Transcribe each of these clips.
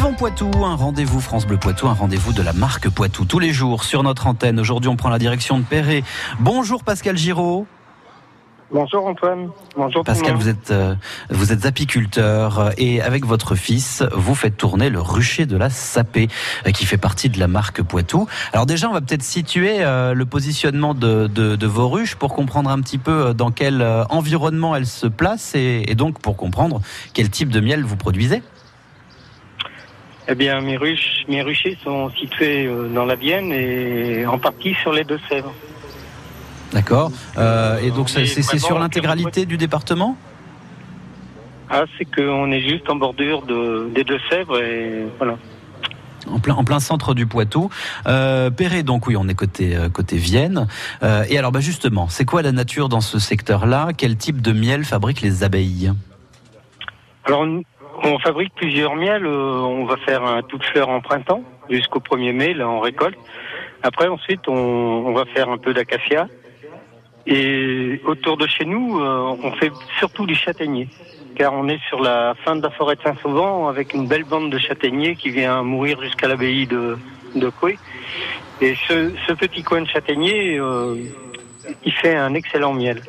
Vivons Poitou, un rendez-vous France Bleu Poitou, un rendez-vous de la marque Poitou tous les jours sur notre antenne. Aujourd'hui, on prend la direction de Perret. Bonjour Pascal Giraud. Bonjour Antoine. Bonjour Pascal, vous êtes euh, vous êtes apiculteur euh, et avec votre fils, vous faites tourner le rucher de la Sapée euh, qui fait partie de la marque Poitou. Alors déjà, on va peut-être situer le positionnement de, de, vos ruches pour comprendre un petit peu dans quel environnement elles se placent et, et donc pour comprendre quel type de miel vous produisez. Eh bien, mes ruches, mes ruchers sont situés dans la Vienne et en partie sur les Deux-Sèvres. D'accord. Euh, et donc c'est sur l'intégralité du département? Ah, c'est qu'on est juste en bordure des Deux-Sèvres et voilà. En plein, en plein centre du Poitou. Euh, Perret, donc oui, on est côté, euh, côté Vienne. Euh, et alors, bah justement, c'est quoi la nature dans ce secteur-là? Quel type de miel fabriquent les abeilles? Alors, on fabrique plusieurs miels. on va faire un tout de fleur en printemps jusqu'au 1er mai, là, on récolte. Après, ensuite, on, on va faire un peu d'acacia. Et autour de chez nous, euh, on fait surtout du châtaignier, car on est sur la fin de la forêt de Saint-Sauvent avec une belle bande de châtaigniers qui vient mourir jusqu'à l'abbaye de, de Coué. Et ce, ce, petit coin de châtaignier, euh, il fait un excellent miel.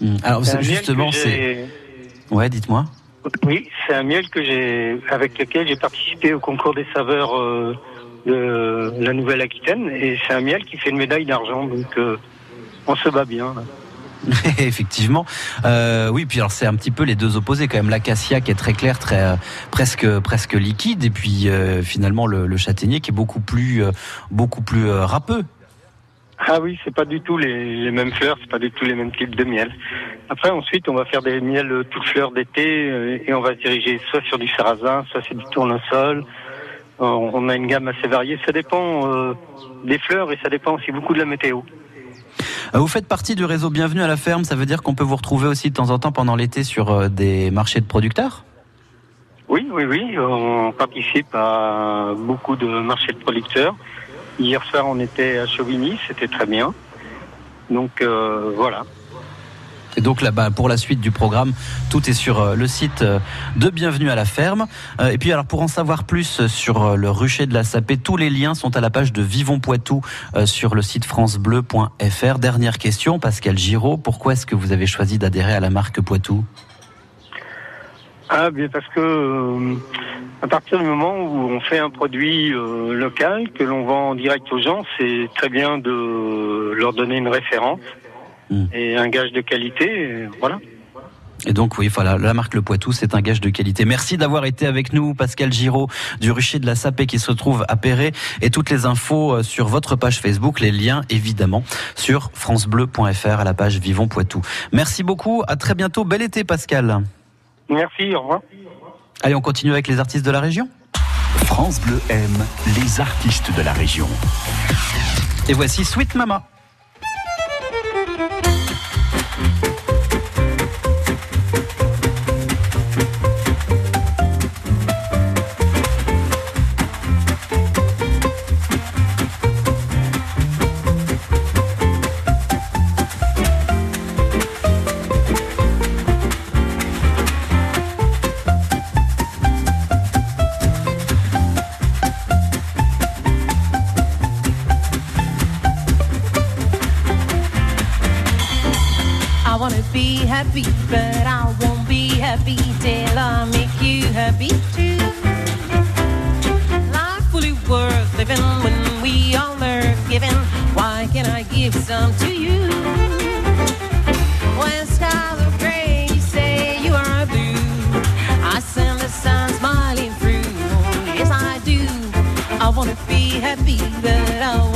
Hmm. Alors justement, c'est... Ouais, dites-moi. Oui, c'est un miel que j'ai, avec lequel j'ai participé au concours des saveurs euh, de la Nouvelle-Aquitaine, et c'est un miel qui fait une médaille d'argent. Donc on se bat bien. Effectivement, euh, oui. Puis alors c'est un petit peu les deux opposés quand même. L'acacia qui est très clair, très euh, presque presque liquide, et puis euh, finalement le, châtaignier qui est beaucoup plus beaucoup plus râpeux. Ah oui, c'est pas du tout les, mêmes fleurs, c'est pas du tout les mêmes types de miel. Après, ensuite, on va faire des miels toutes fleurs d'été et on va se diriger soit sur du sarrasin, soit sur du tournesol. on a une gamme assez variée. Ça dépend des fleurs et ça dépend aussi beaucoup de la météo. Euh, vous faites partie du réseau Bienvenue à la ferme, ça veut dire qu'on peut vous retrouver aussi de temps en temps pendant l'été sur euh, des marchés de producteurs? Oui, oui, oui, on participe à beaucoup de marchés de producteurs. Hier soir, on était à Chauvigny, c'était très bien. Donc euh, voilà. Et donc là-bas, pour la suite du programme, tout est sur euh, le site euh, de Bienvenue à la ferme. Euh, et puis alors pour en savoir plus sur le rucher de la Sapée, tous les liens sont à la page de Vivons Poitou sur le site francebleu.fr. Dernière question, Pascal Giraud, pourquoi est-ce que vous avez choisi d'adhérer à la marque Poitou? Ah bien parce que à partir du moment où on fait un produit local que l'on vend en direct aux gens, c'est très bien de leur donner une référence Mm. et un gage de qualité. voilà. Et donc oui, voilà, la marque Le Poitou, c'est un gage de qualité. Merci d'avoir été avec nous, Pascal Giraud du rucher de la Sapée qui se trouve à Perret. Et toutes les infos euh, sur votre page Facebook, les liens évidemment sur francebleu.fr à la page Vivons Poitou. Merci beaucoup, à très bientôt. Bel été Pascal. Merci, au revoir. Allez, on continue avec les artistes de la région. France Bleu aime les artistes de la région. Et voici Sweet Mama. Happy, but I won't be happy till I make you happy too. Life fully worth living when we all are giving. Why can't I give some to you? When skies are gray, you say you are blue. I send the sun smiling through. Yes, I do. I wanna be happy, but I